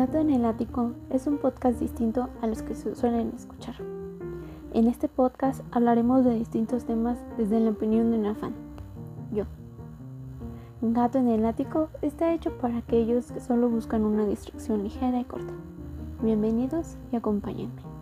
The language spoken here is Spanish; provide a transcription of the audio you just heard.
Gato en el Ático es un podcast distinto a los que se suelen escuchar. En este podcast hablaremos de distintos temas desde la opinión de una fan, yo. Gato en el Ático está hecho para aquellos que solo buscan una distracción ligera y corta. Bienvenidos y acompáñenme.